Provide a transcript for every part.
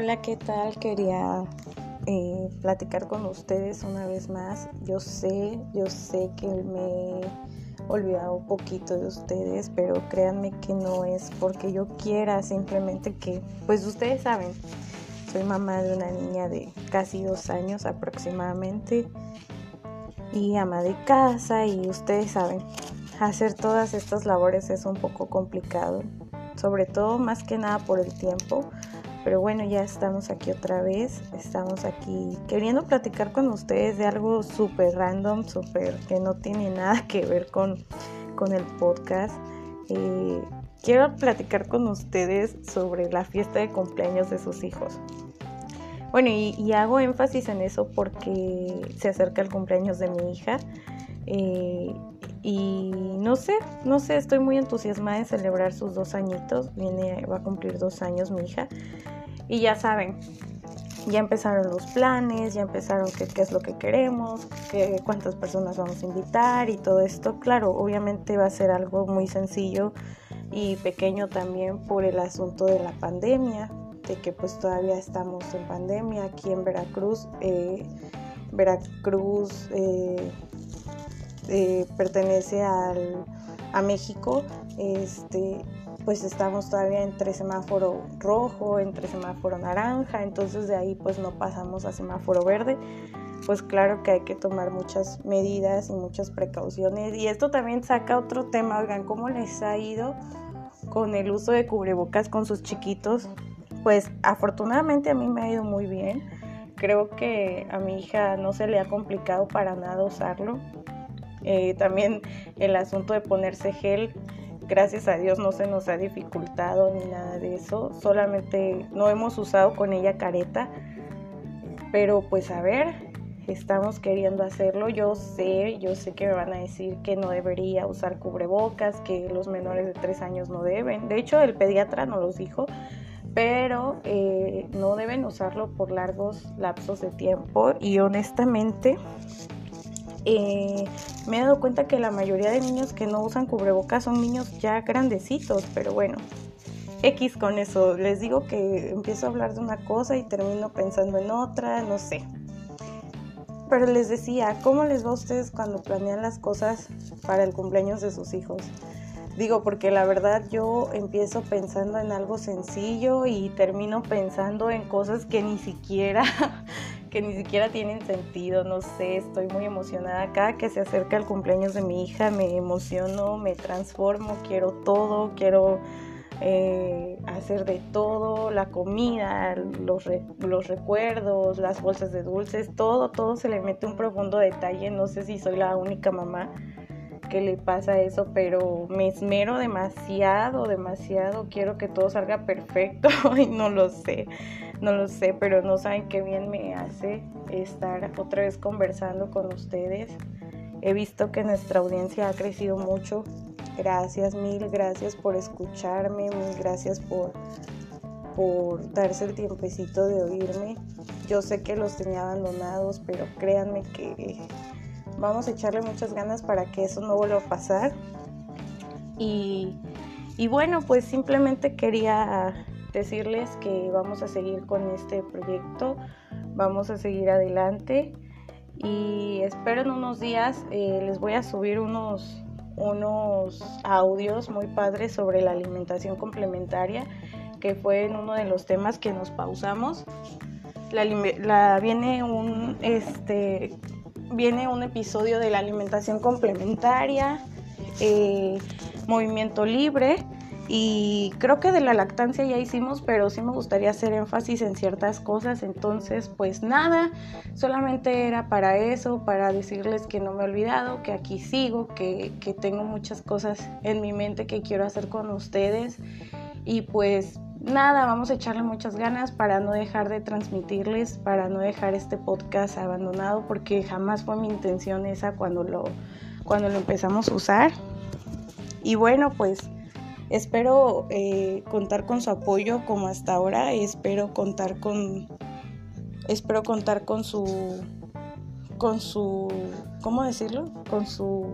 Hola, ¿qué tal? Quería eh, platicar con ustedes una vez más. Yo sé, yo sé que me he olvidado un poquito de ustedes, pero créanme que no es porque yo quiera, simplemente que, pues ustedes saben, soy mamá de una niña de casi dos años aproximadamente y ama de casa y ustedes saben, hacer todas estas labores es un poco complicado, sobre todo más que nada por el tiempo pero bueno, ya estamos aquí otra vez. Estamos aquí queriendo platicar con ustedes de algo súper random, súper que no tiene nada que ver con, con el podcast. Eh, quiero platicar con ustedes sobre la fiesta de cumpleaños de sus hijos. Bueno, y, hago énfasis en eso porque se acerca el cumpleaños de mi hija. Eh, y no sé, no sé, estoy muy entusiasmada de celebrar sus dos añitos. Viene, va a cumplir dos años mi hija. Y ya saben, ya empezaron los planes, ya empezaron qué, es lo que queremos, qué, cuántas personas vamos a invitar y todo esto. Claro, obviamente va a ser algo muy sencillo y pequeño también por el asunto de la pandemia, de que pues todavía estamos en pandemia aquí en Veracruz. Eh, Veracruz eh, eh, pertenece al, a México. Este, pues estamos todavía entre semáforo rojo, entre semáforo naranja, entonces de ahí pues no pasamos a semáforo verde. Pues claro que hay que tomar muchas medidas y muchas precauciones. Y esto también saca otro tema, oigan, ¿cómo les ha ido con el uso de cubrebocas con sus chiquitos? Pues afortunadamente a mí me ha ido muy bien. Creo que a mi hija no se le ha complicado para nada usarlo. Eh, también el asunto de ponerse gel gracias a Dios no se nos ha dificultado ni nada de eso. Solamente no hemos usado con ella careta. Pero pues a ver, estamos queriendo hacerlo. Yo sé, yo sé que me van a decir que no debería usar cubrebocas, que los menores de tres años no deben. De hecho, el pediatra nos los dijo, pero eh, no deben usarlo por largos lapsos de tiempo. Y honestamente, eh, me he dado cuenta que la mayoría de niños que no usan cubrebocas son niños ya grandecitos, pero bueno, X con eso. Les digo que empiezo a hablar de una cosa y termino pensando en otra, no sé. Pero les decía, ¿cómo les va a ustedes cuando planean las cosas para el cumpleaños de sus hijos? Digo, porque la verdad yo empiezo pensando en algo sencillo y termino pensando en cosas que ni siquiera que ni siquiera tienen sentido, no sé, estoy muy emocionada. Cada que se acerca el cumpleaños de mi hija me emociono, me transformo, quiero todo, quiero eh, hacer de todo, la comida, los, los recuerdos, las bolsas de dulces, todo, todo se le mete un profundo detalle. No sé si soy la única mamá que le pasa eso, pero me esmero demasiado, demasiado. Quiero que todo salga perfecto y no lo sé no lo sé, pero no saben qué bien me hace estar otra vez conversando con ustedes. He visto que nuestra audiencia ha crecido mucho. Gracias, mil gracias por escucharme, mil gracias por, por darse el tiempecito de oírme. Yo sé que los tenía abandonados, pero créanme que vamos a echarle muchas ganas para que eso no vuelva a pasar. Y, y bueno, pues simplemente quería decirles que vamos a seguir con este proyecto, vamos a seguir adelante y espero en unos días eh, les voy a subir unos, unos audios muy padres sobre la alimentación complementaria, que fue en uno de los temas que nos pausamos. La, viene un este viene un episodio de la alimentación complementaria, eh, movimiento libre y creo que de la lactancia ya hicimos, pero sí me gustaría hacer énfasis en ciertas cosas. Entonces, pues nada, solamente era para eso, para decirles que no me he olvidado, que aquí sigo, que, que tengo muchas cosas en mi mente que quiero hacer con ustedes. Y pues nada, vamos a echarle muchas ganas para no dejar de transmitirles, para no dejar este podcast abandonado, porque jamás fue mi intención esa cuando lo, cuando lo empezamos a usar. Y bueno, pues Espero eh, contar con su apoyo como hasta ahora. Espero contar con. Espero contar con su. con su. ¿cómo decirlo? Con su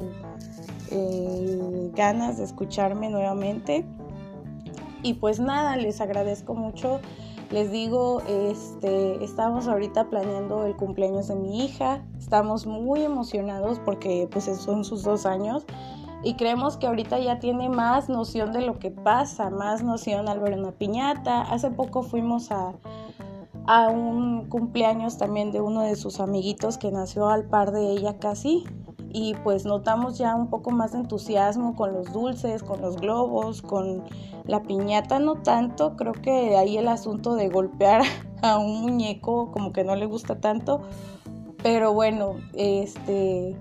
eh, ganas de escucharme nuevamente. Y pues nada, les agradezco mucho Les digo, este, estamos ahorita planeando el cumpleaños de mi hija. Estamos muy emocionados porque pues son sus dos años y creemos que ahorita ya tiene más noción de lo que pasa, más noción al ver una piñata. Hace poco fuimos a, a un cumpleaños también de uno de sus amiguitos que nació al par de ella casi y pues notamos ya un poco más de entusiasmo con los dulces, con los globos, con la piñata no tanto, creo que ahí el asunto de golpear a un muñeco como que no le gusta tanto, pero bueno, este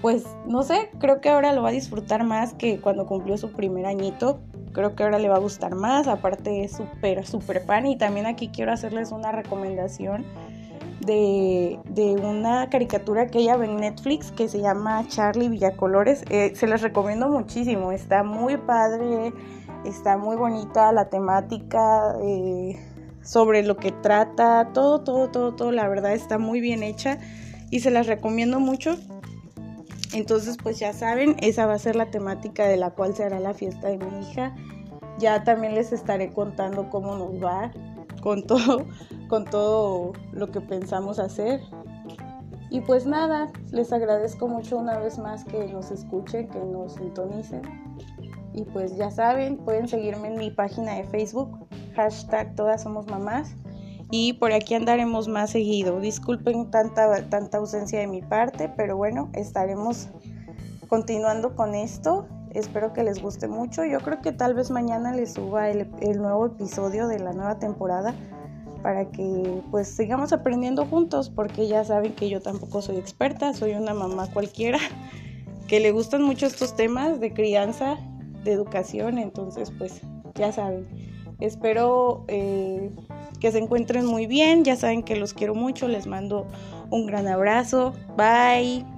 pues no sé, creo que ahora lo va a disfrutar más que cuando cumplió su primer añito. Creo que ahora le va a gustar más, aparte es súper, súper fan. Y también aquí quiero hacerles una recomendación de, una caricatura que ella ve en Netflix que se llama Charlie Villacolores. Eh, se les recomiendo muchísimo, está muy padre, está muy bonita la temática, eh, sobre lo que trata, todo, todo, todo, todo, la verdad está muy bien hecha y se las recomiendo mucho. Entonces, pues ya saben, esa va a ser la temática de la cual se hará la fiesta de mi hija. Ya también les estaré contando cómo nos va con todo, con todo lo que pensamos hacer. Y pues nada, les agradezco mucho una vez más que nos escuchen, que nos sintonicen. Y pues ya saben, pueden seguirme en mi página de Facebook, hashtag todas somos mamás y por aquí andaremos más seguido. Disculpen tanta, tanta ausencia de mi parte, pero bueno, estaremos continuando con esto. Espero que les guste mucho. Yo creo que tal vez mañana les suba el, nuevo episodio de la nueva temporada para que pues sigamos aprendiendo juntos porque ya saben que yo tampoco soy experta, soy una mamá cualquiera que le gustan mucho estos temas de crianza, de educación, entonces pues ya saben. Espero eh, que se encuentren muy bien. Ya saben que los quiero mucho. Les mando un gran abrazo. Bye.